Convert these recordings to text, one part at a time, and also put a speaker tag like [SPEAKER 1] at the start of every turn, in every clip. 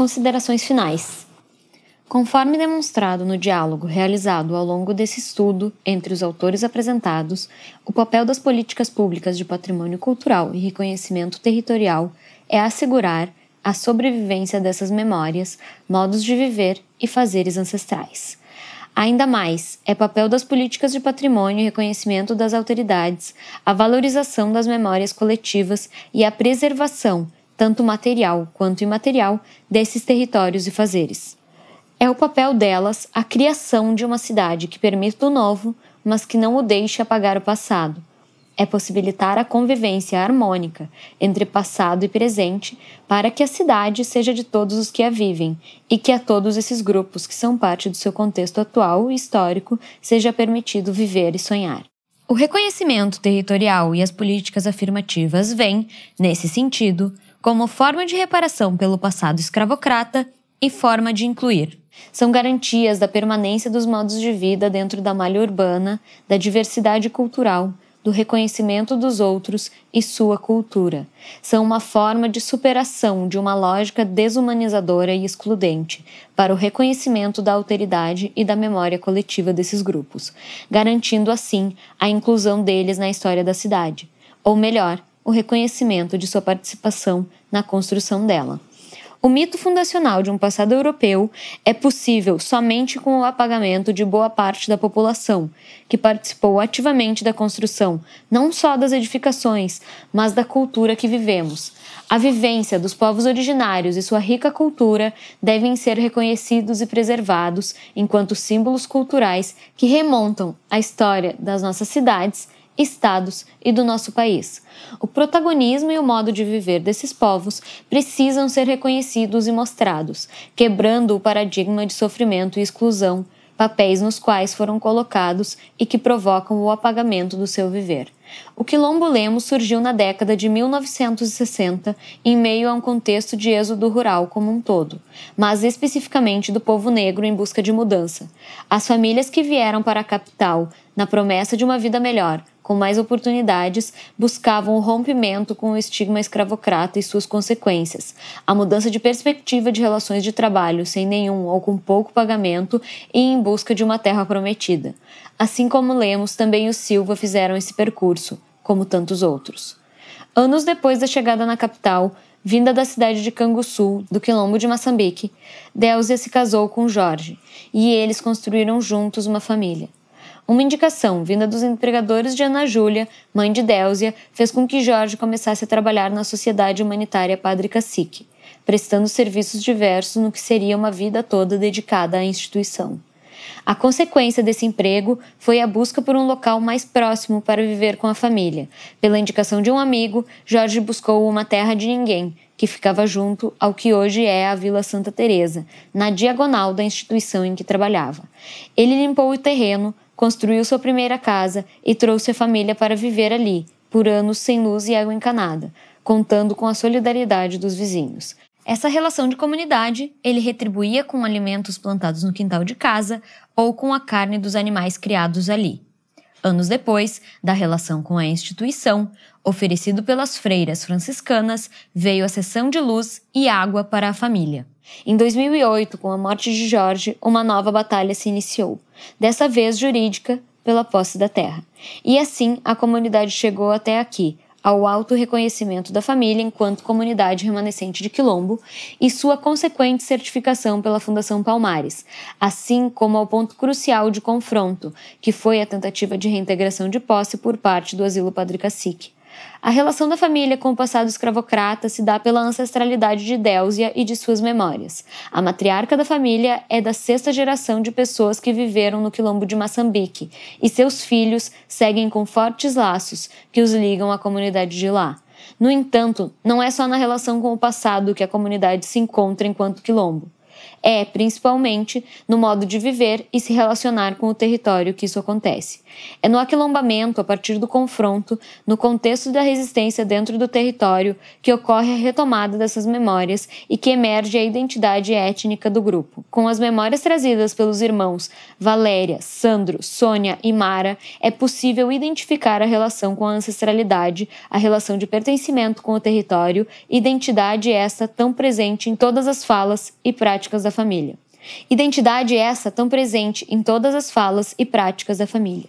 [SPEAKER 1] Considerações finais. Conforme demonstrado no diálogo realizado ao longo desse estudo entre os autores apresentados, o papel das políticas públicas de patrimônio cultural e reconhecimento territorial é assegurar a sobrevivência dessas memórias, modos de viver e fazeres ancestrais. Ainda mais, é papel das políticas de patrimônio e reconhecimento das autoridades a valorização das memórias coletivas e a preservação, tanto material quanto imaterial, desses territórios e fazeres. É o papel delas a criação de uma cidade que permita o novo, mas que não o deixe apagar o passado. É possibilitar a convivência harmônica entre passado e presente para que a cidade seja de todos os que a vivem e que a todos esses grupos que são parte do seu contexto atual e histórico seja permitido viver e sonhar. O reconhecimento territorial e as políticas afirmativas vêm, nesse sentido, como forma de reparação pelo passado escravocrata e forma de incluir são garantias da permanência dos modos de vida dentro da malha urbana, da diversidade cultural, do reconhecimento dos outros e sua cultura. São uma forma de superação de uma lógica desumanizadora e excludente para o reconhecimento da alteridade e da memória coletiva desses grupos, garantindo assim a inclusão deles na história da cidade, ou melhor, o reconhecimento de sua participação na construção dela. O mito fundacional de um passado europeu é possível somente com o apagamento de boa parte da população, que participou ativamente da construção não só das edificações, mas da cultura que vivemos. A vivência dos povos originários e sua rica cultura devem ser reconhecidos e preservados enquanto símbolos culturais que remontam à história das nossas cidades estados e do nosso país. O protagonismo e o modo de viver desses povos precisam ser reconhecidos e mostrados, quebrando o paradigma de sofrimento e exclusão, papéis nos quais foram colocados e que provocam o apagamento do seu viver. O Quilombo Lemos surgiu na década de 1960 em meio a um contexto de êxodo rural como um todo, mas especificamente do povo negro em busca de mudança. As famílias que vieram para a capital na promessa de uma vida melhor com mais oportunidades, buscavam o rompimento com o estigma escravocrata e suas consequências, a mudança de perspectiva de relações de trabalho sem nenhum ou com pouco pagamento e em busca de uma terra prometida. Assim como Lemos, também os Silva fizeram esse percurso, como tantos outros. Anos depois da chegada na capital, vinda da cidade de Canguçu, do quilombo de Moçambique, Délzia se casou com Jorge e eles construíram juntos uma família. Uma indicação vinda dos empregadores de Ana Júlia, mãe de Délzia, fez com que Jorge começasse a trabalhar na Sociedade Humanitária Padre Cacique, prestando serviços diversos no que seria uma vida toda dedicada à instituição. A consequência desse emprego foi a busca por um local mais próximo para viver com a família. Pela indicação de um amigo, Jorge buscou uma terra de ninguém, que ficava junto ao que hoje é a Vila Santa Teresa, na diagonal da instituição em que trabalhava. Ele limpou o terreno, construiu sua primeira casa e trouxe a família para viver ali, por anos sem luz e água encanada, contando com a solidariedade dos vizinhos. Essa relação de comunidade ele retribuía com alimentos plantados no quintal de casa ou com a carne dos animais criados ali. Anos depois da relação com a instituição, oferecido pelas freiras franciscanas, veio a sessão de luz e água para a família. Em 2008, com a morte de Jorge, uma nova batalha se iniciou, dessa vez jurídica, pela posse da terra. E assim a comunidade chegou até aqui, ao alto reconhecimento da família enquanto comunidade remanescente de Quilombo e sua consequente certificação pela Fundação Palmares, assim como ao ponto crucial de confronto, que foi a tentativa de reintegração de posse por parte do Asilo Padre Cacique. A relação da família com o passado escravocrata se dá pela ancestralidade de Délzia e de suas memórias. A matriarca da família é da sexta geração de pessoas que viveram no quilombo de Moçambique, e seus filhos seguem com fortes laços que os ligam à comunidade de lá. No entanto, não é só na relação com o passado que a comunidade se encontra enquanto quilombo. É, principalmente, no modo de viver e se relacionar com o território que isso acontece. É no aquilombamento, a partir do confronto, no contexto da resistência dentro do território, que ocorre a retomada dessas memórias e que emerge a identidade étnica do grupo. Com as memórias trazidas pelos irmãos Valéria, Sandro, Sônia e Mara, é possível identificar a relação com a ancestralidade, a relação de pertencimento com o território, identidade esta tão presente em todas as falas e práticas da família. Identidade essa tão presente em todas as falas e práticas da família.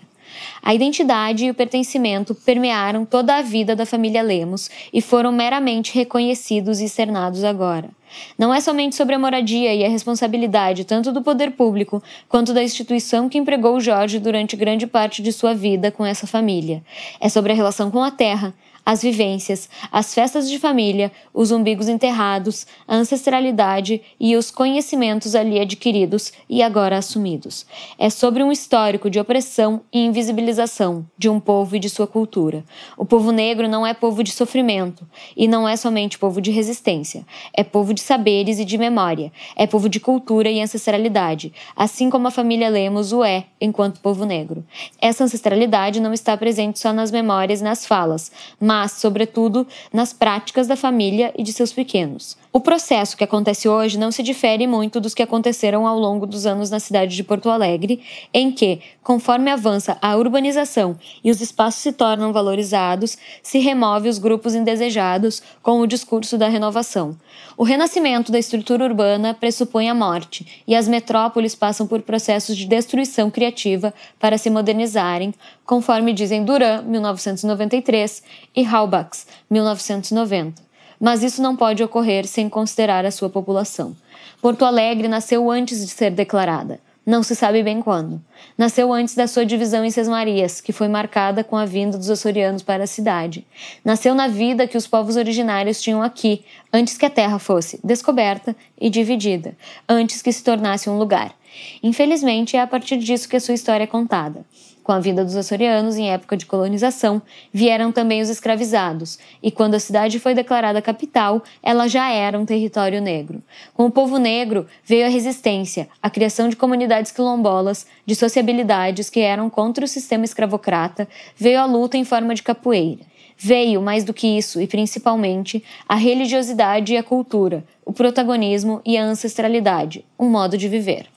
[SPEAKER 1] A identidade e o pertencimento permearam toda a vida da família Lemos e foram meramente reconhecidos e externados agora. Não é somente sobre a moradia e a responsabilidade tanto do poder público quanto da instituição que empregou Jorge durante grande parte de sua vida com essa família. É sobre a relação com a terra, as vivências, as festas de família, os umbigos enterrados, a ancestralidade e os conhecimentos ali adquiridos e agora assumidos. É sobre um histórico de opressão e invisibilização de um povo e de sua cultura. O povo negro não é povo de sofrimento e não é somente povo de resistência. É povo de saberes e de memória. É povo de cultura e ancestralidade, assim como a família Lemos o é enquanto povo negro. Essa ancestralidade não está presente só nas memórias e nas falas, mas, sobretudo, nas práticas da família e de seus pequenos. O processo que acontece hoje não se difere muito dos que aconteceram ao longo dos anos na cidade de Porto Alegre, em que, conforme avança a urbanização e os espaços se tornam valorizados, se remove os grupos indesejados com o discurso da renovação. O renascimento da estrutura urbana pressupõe a morte, e as metrópoles passam por processos de destruição criativa para se modernizarem, conforme dizem Duran, 1993, e Halbachs, 1990 mas isso não pode ocorrer sem considerar a sua população. Porto Alegre nasceu antes de ser declarada. Não se sabe bem quando. Nasceu antes da sua divisão em Sesmarias, que foi marcada com a vinda dos açorianos para a cidade. Nasceu na vida que os povos originários tinham aqui, antes que a terra fosse descoberta e dividida, antes que se tornasse um lugar. Infelizmente, é a partir disso que a sua história é contada. Com a vinda dos açorianos em época de colonização, vieram também os escravizados, e quando a cidade foi declarada capital, ela já era um território negro. Com o povo negro veio a resistência, a criação de comunidades quilombolas, de sociabilidades que eram contra o sistema escravocrata, veio a luta em forma de capoeira. Veio, mais do que isso, e principalmente, a religiosidade e a cultura, o protagonismo e a ancestralidade, um modo de viver.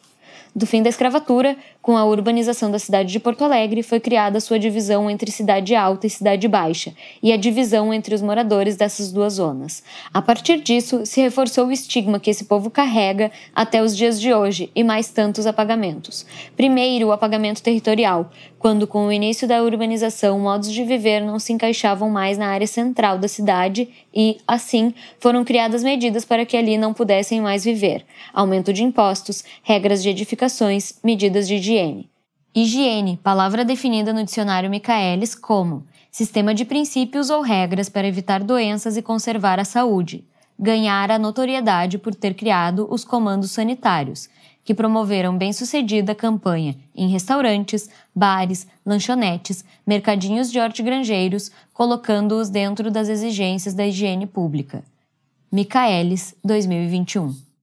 [SPEAKER 1] Do fim da escravatura, com a urbanização da cidade de Porto Alegre, foi criada sua divisão entre cidade alta e cidade baixa, e a divisão entre os moradores dessas duas zonas. A partir disso, se reforçou o estigma que esse povo carrega até os dias de hoje e mais tantos apagamentos. Primeiro, o apagamento territorial, quando, com o início da urbanização, modos de viver não se encaixavam mais na área central da cidade e, assim, foram criadas medidas para que ali não pudessem mais viver. Aumento de impostos, regras de edificações, medidas de higiene. Higiene, palavra definida no dicionário Michaelis como sistema de princípios ou regras para evitar doenças e conservar a saúde. Ganhar a notoriedade por ter criado os comandos sanitários, que promoveram bem-sucedida campanha em restaurantes, bares, lanchonetes, mercadinhos de hortigranjeiros, colocando-os dentro das exigências da higiene pública. Micaelis, 2021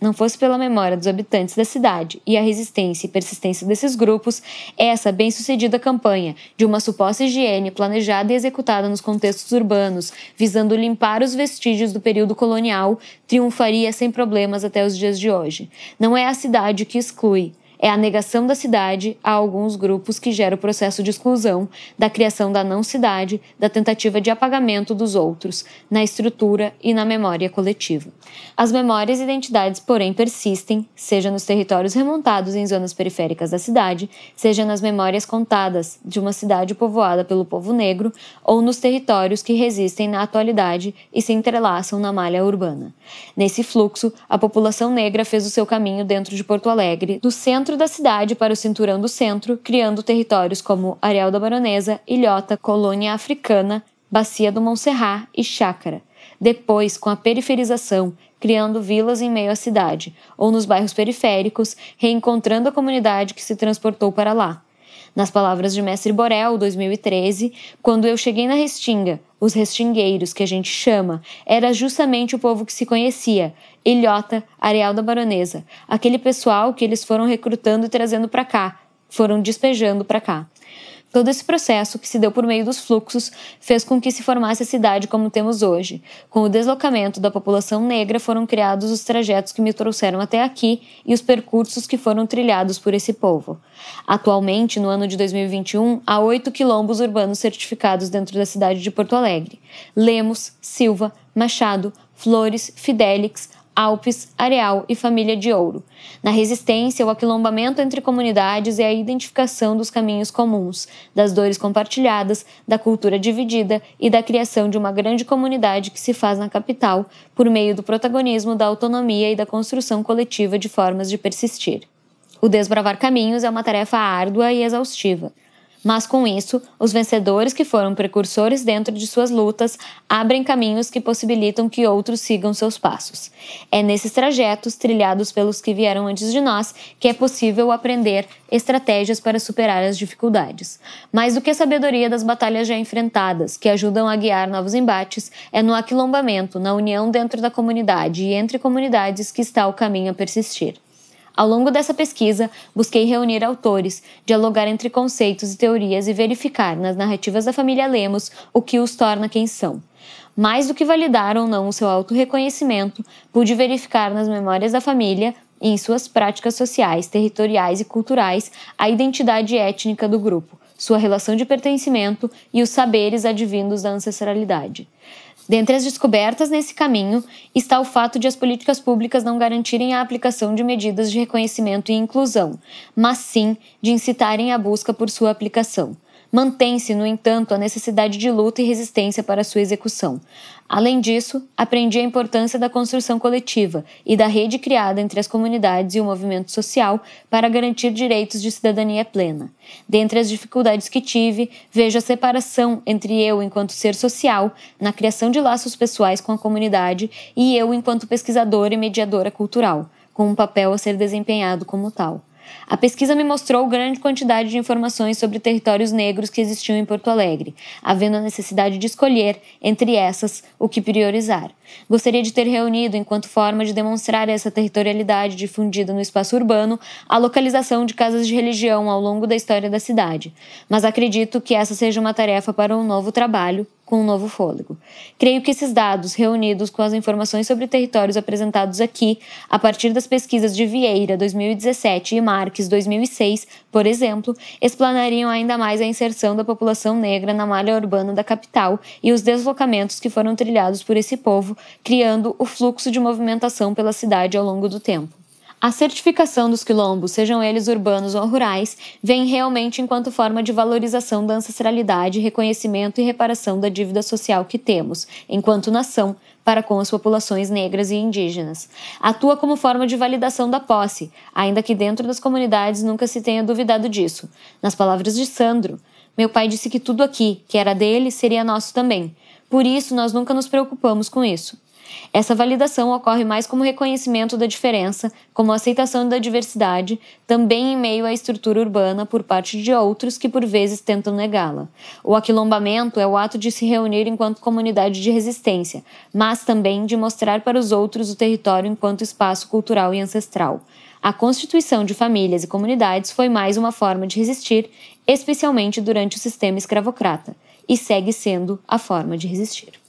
[SPEAKER 1] não fosse pela memória dos habitantes da cidade e a resistência e persistência desses grupos, essa bem-sucedida campanha de uma suposta higiene planejada e executada nos contextos urbanos, visando limpar os vestígios do período colonial, triunfaria sem problemas até os dias de hoje. Não é a cidade que exclui, é a negação da cidade a alguns grupos que gera o processo de exclusão, da criação da não-cidade, da tentativa de apagamento dos outros, na estrutura e na memória coletiva. As memórias e identidades, porém, persistem, seja nos territórios remontados em zonas periféricas da cidade, seja nas memórias contadas de uma cidade povoada pelo povo negro, ou nos territórios que resistem na atualidade e se entrelaçam na malha urbana. Nesse fluxo, a população negra fez o seu caminho dentro de Porto Alegre, do centro centro da cidade para o cinturão do centro, criando territórios como Areal da Baronesa, Ilhota, Colônia Africana, Bacia do Montserrat e Chácara. Depois, com a periferização, criando vilas em meio à cidade, ou nos bairros periféricos, reencontrando a comunidade que se transportou para lá. Nas palavras de Mestre Borel, 2013, quando eu cheguei na Restinga, os restingueiros, que a gente chama, era justamente o povo que se conhecia, Ilhota, Areal da Baronesa, aquele pessoal que eles foram recrutando e trazendo para cá, foram despejando para cá. Todo esse processo, que se deu por meio dos fluxos, fez com que se formasse a cidade como temos hoje. Com o deslocamento da população negra, foram criados os trajetos que me trouxeram até aqui e os percursos que foram trilhados por esse povo. Atualmente, no ano de 2021, há oito quilombos urbanos certificados dentro da cidade de Porto Alegre: Lemos, Silva, Machado, Flores, Fidélix, Alpes, Areal e Família de Ouro. Na resistência, o aquilombamento entre comunidades e a identificação dos caminhos comuns, das dores compartilhadas, da cultura dividida e da criação de uma grande comunidade que se faz na capital por meio do protagonismo da autonomia e da construção coletiva de formas de persistir. O desbravar caminhos é uma tarefa árdua e exaustiva. Mas com isso, os vencedores que foram precursores dentro de suas lutas abrem caminhos que possibilitam que outros sigam seus passos. É nesses trajetos trilhados pelos que vieram antes de nós que é possível aprender estratégias para superar as dificuldades. Mais do que a sabedoria das batalhas já enfrentadas, que ajudam a guiar novos embates, é no aquilombamento, na união dentro da comunidade e entre comunidades que está o caminho a persistir. Ao longo dessa pesquisa, busquei reunir autores, dialogar entre conceitos e teorias e verificar nas narrativas da família Lemos o que os torna quem são. Mais do que validar ou não o seu autorreconhecimento, pude verificar nas memórias da família e em suas práticas sociais, territoriais e culturais a identidade étnica do grupo, sua relação de pertencimento e os saberes advindos da ancestralidade. Dentre as descobertas nesse caminho está o fato de as políticas públicas não garantirem a aplicação de medidas de reconhecimento e inclusão, mas sim de incitarem a busca por sua aplicação. Mantém-se, no entanto, a necessidade de luta e resistência para sua execução. Além disso, aprendi a importância da construção coletiva e da rede criada entre as comunidades e o movimento social para garantir direitos de cidadania plena. Dentre as dificuldades que tive, vejo a separação entre eu, enquanto ser social, na criação de laços pessoais com a comunidade, e eu, enquanto pesquisadora e mediadora cultural, com um papel a ser desempenhado como tal. A pesquisa me mostrou grande quantidade de informações sobre territórios negros que existiam em Porto Alegre, havendo a necessidade de escolher, entre essas, o que priorizar. Gostaria de ter reunido, enquanto forma de demonstrar essa territorialidade difundida no espaço urbano, a localização de casas de religião ao longo da história da cidade, mas acredito que essa seja uma tarefa para um novo trabalho, com um novo fôlego. Creio que esses dados, reunidos com as informações sobre territórios apresentados aqui, a partir das pesquisas de Vieira 2017 e Marques 2006, por exemplo, explanariam ainda mais a inserção da população negra na malha urbana da capital e os deslocamentos que foram trilhados por esse povo, criando o fluxo de movimentação pela cidade ao longo do tempo. A certificação dos quilombos, sejam eles urbanos ou rurais, vem realmente enquanto forma de valorização da ancestralidade, reconhecimento e reparação da dívida social que temos, enquanto nação, para com as populações negras e indígenas. Atua como forma de validação da posse, ainda que dentro das comunidades nunca se tenha duvidado disso. Nas palavras de Sandro, meu pai disse que tudo aqui, que era dele, seria nosso também. Por isso, nós nunca nos preocupamos com isso. Essa validação ocorre mais como reconhecimento da diferença, como aceitação da diversidade, também em meio à estrutura urbana por parte de outros que por vezes tentam negá-la. O aquilombamento é o ato de se reunir enquanto comunidade de resistência, mas também de mostrar para os outros o território enquanto espaço cultural e ancestral. A constituição de famílias e comunidades foi mais uma forma de resistir, especialmente durante o sistema escravocrata, e segue sendo a forma de resistir.